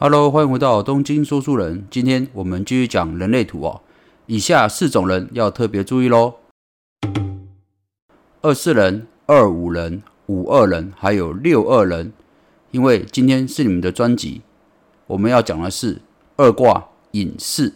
Hello，欢迎回到东京说书人。今天我们继续讲人类图哦。以下四种人要特别注意喽：二四人、二五人、五二人，还有六二人。因为今天是你们的专辑，我们要讲的是二卦隐士。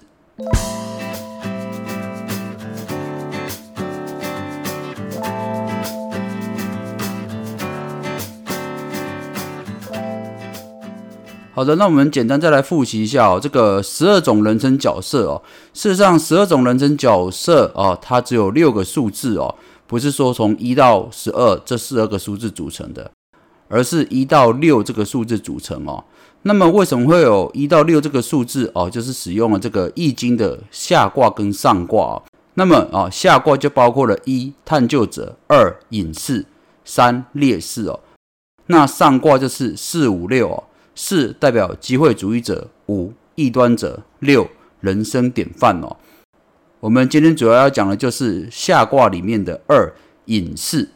好的，那我们简单再来复习一下哦，这个十二种人称角色哦。事实上，十二种人称角色哦，它只有六个数字哦，不是说从一到十二这四二个数字组成的，而是一到六这个数字组成哦。那么为什么会有一到六这个数字哦？就是使用了这个易经的下卦跟上卦。那么啊，下卦就包括了一探究者，二隐士，三烈士哦。那上卦就是四五六哦。四代表机会主义者，五异端者，六人生典范哦。我们今天主要要讲的就是下卦里面的二隐士。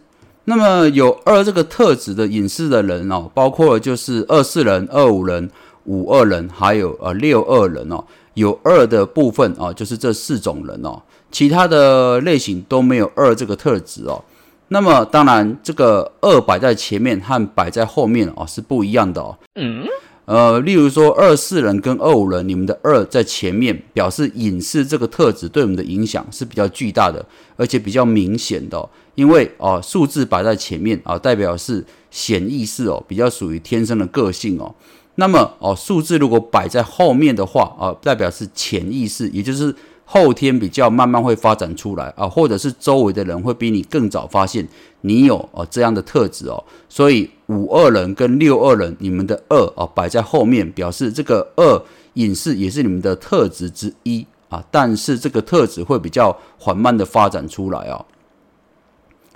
那么有二这个特质的隐士的人哦，包括就是二四人、二五人、五二人，还有呃六二人哦。有二的部分哦，就是这四种人哦。其他的类型都没有二这个特质哦。那么当然，这个二摆在前面和摆在后面哦是不一样的哦。嗯。呃，例如说二四人跟二五人，你们的二在前面，表示隐士这个特质对我们的影响是比较巨大的，而且比较明显的。因为哦，数字摆在前面啊，代表是显意识哦，比较属于天生的个性哦。那么哦，数字如果摆在后面的话啊，代表是潜意识，也就是。后天比较慢慢会发展出来啊，或者是周围的人会比你更早发现你有哦这样的特质哦，所以五二人跟六二人，你们的二哦摆在后面，表示这个二隐士也是你们的特质之一啊，但是这个特质会比较缓慢的发展出来哦。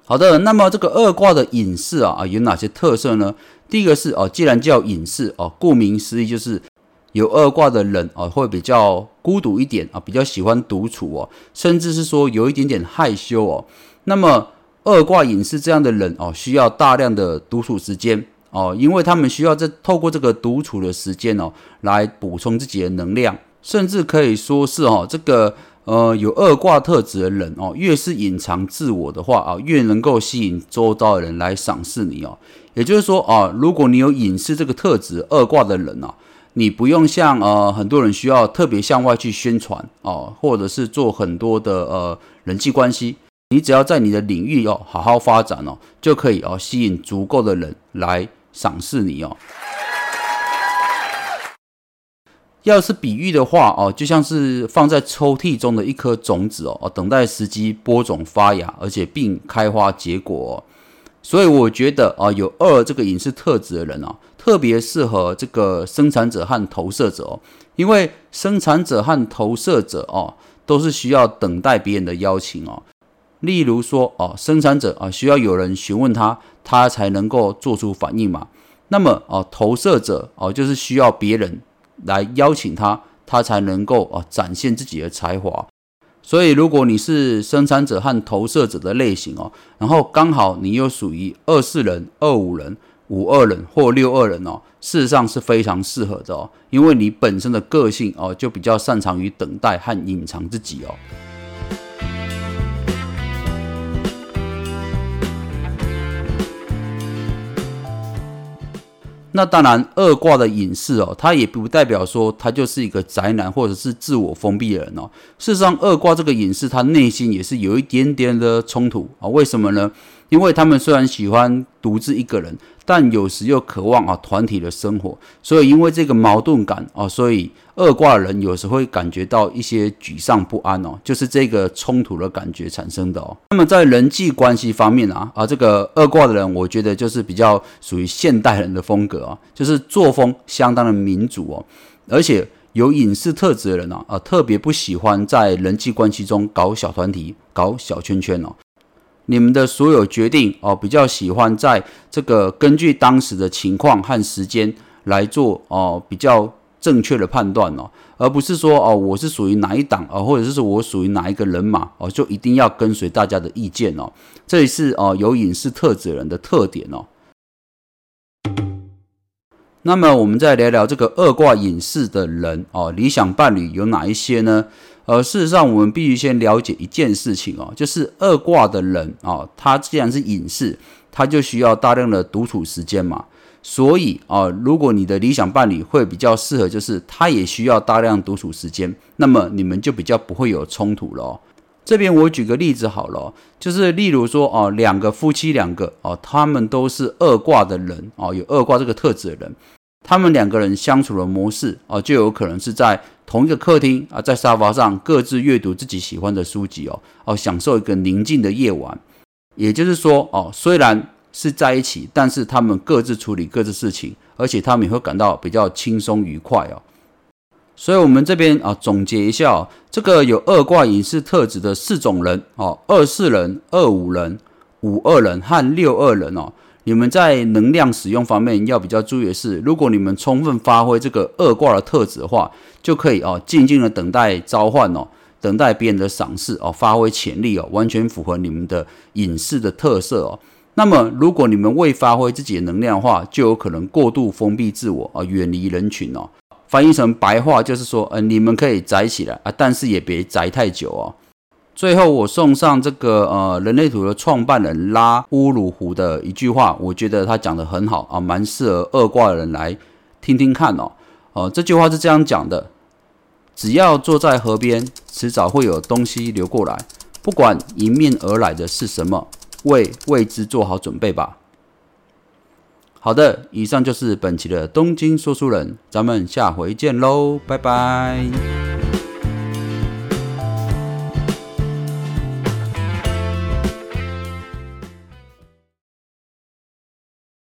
好的，那么这个二卦的隐士啊啊有哪些特色呢？第一个是哦，既然叫隐士哦，顾名思义就是。有二卦的人啊，会比较孤独一点啊，比较喜欢独处哦，甚至是说有一点点害羞哦。那么二卦隐士这样的人哦，需要大量的独处时间哦，因为他们需要这透过这个独处的时间哦，来补充自己的能量，甚至可以说是哦，这个呃有二卦特质的人哦，越是隐藏自我的话啊，越能够吸引周遭的人来赏识你哦。也就是说啊，如果你有隐士这个特质二卦的人啊。你不用像呃很多人需要特别向外去宣传哦，或者是做很多的呃人际关系，你只要在你的领域要好好发展哦，就可以哦吸引足够的人来赏识你哦。要是比喻的话哦，就像是放在抽屉中的一颗种子哦，等待时机播种发芽，而且并开花结果。所以我觉得啊，有二这个隐士特质的人哦，特别适合这个生产者和投射者哦，因为生产者和投射者哦，都是需要等待别人的邀请哦。例如说哦，生产者啊，需要有人询问他，他才能够做出反应嘛。那么哦，投射者哦，就是需要别人来邀请他，他才能够啊展现自己的才华。所以，如果你是生产者和投射者的类型哦，然后刚好你又属于二四人、二五人、五二人或六二人哦，事实上是非常适合的哦，因为你本身的个性哦，就比较擅长于等待和隐藏自己哦。那当然，二卦的隐士哦，他也不代表说他就是一个宅男或者是自我封闭的人哦。事实上，二卦这个隐士，他内心也是有一点点的冲突啊。为什么呢？因为他们虽然喜欢独自一个人，但有时又渴望啊团体的生活，所以因为这个矛盾感啊，所以二卦的人有时会感觉到一些沮丧不安哦，就是这个冲突的感觉产生的哦。那么在人际关系方面啊，啊这个二卦的人，我觉得就是比较属于现代人的风格啊，就是作风相当的民主哦，而且有隐私特质的人啊，啊特别不喜欢在人际关系中搞小团体、搞小圈圈哦。你们的所有决定哦，比较喜欢在这个根据当时的情况和时间来做哦，比较正确的判断哦，而不是说哦，我是属于哪一党哦，或者是说我属于哪一个人马哦，就一定要跟随大家的意见哦。这也是哦有隐士特质人的特点哦。那么我们再聊聊这个二卦隐士的人哦，理想伴侣有哪一些呢？呃，事实上我们必须先了解一件事情哦，就是二卦的人啊，他既然是隐士，他就需要大量的独处时间嘛。所以啊，如果你的理想伴侣会比较适合，就是他也需要大量独处时间，那么你们就比较不会有冲突了。这边我举个例子好了，就是例如说哦，两个夫妻两个哦，他们都是二卦的人哦，有二卦这个特质的人，他们两个人相处的模式哦，就有可能是在同一个客厅啊，在沙发上各自阅读自己喜欢的书籍哦，哦，享受一个宁静的夜晚。也就是说哦，虽然是在一起，但是他们各自处理各自事情，而且他们也会感到比较轻松愉快哦。所以，我们这边啊，总结一下，这个有二卦隐士特质的四种人哦，二四人、二五人、五二人和六二人哦，你们在能量使用方面要比较注意的是，如果你们充分发挥这个二卦的特质的话，就可以哦，静静的等待召唤哦，等待别人的赏识哦，发挥潜力哦，完全符合你们的隐士的特色哦。那么，如果你们未发挥自己的能量的话，就有可能过度封闭自我啊，远离人群哦。翻译成白话就是说，呃，你们可以宅起来啊，但是也别宅太久哦。最后，我送上这个呃，人类图的创办人拉乌鲁胡的一句话，我觉得他讲的很好啊，蛮适合二卦的人来听听看哦。哦，这句话是这样讲的：只要坐在河边，迟早会有东西流过来，不管迎面而来的是什么，为未知做好准备吧。好的，以上就是本期的东京说书人，咱们下回见喽，拜拜。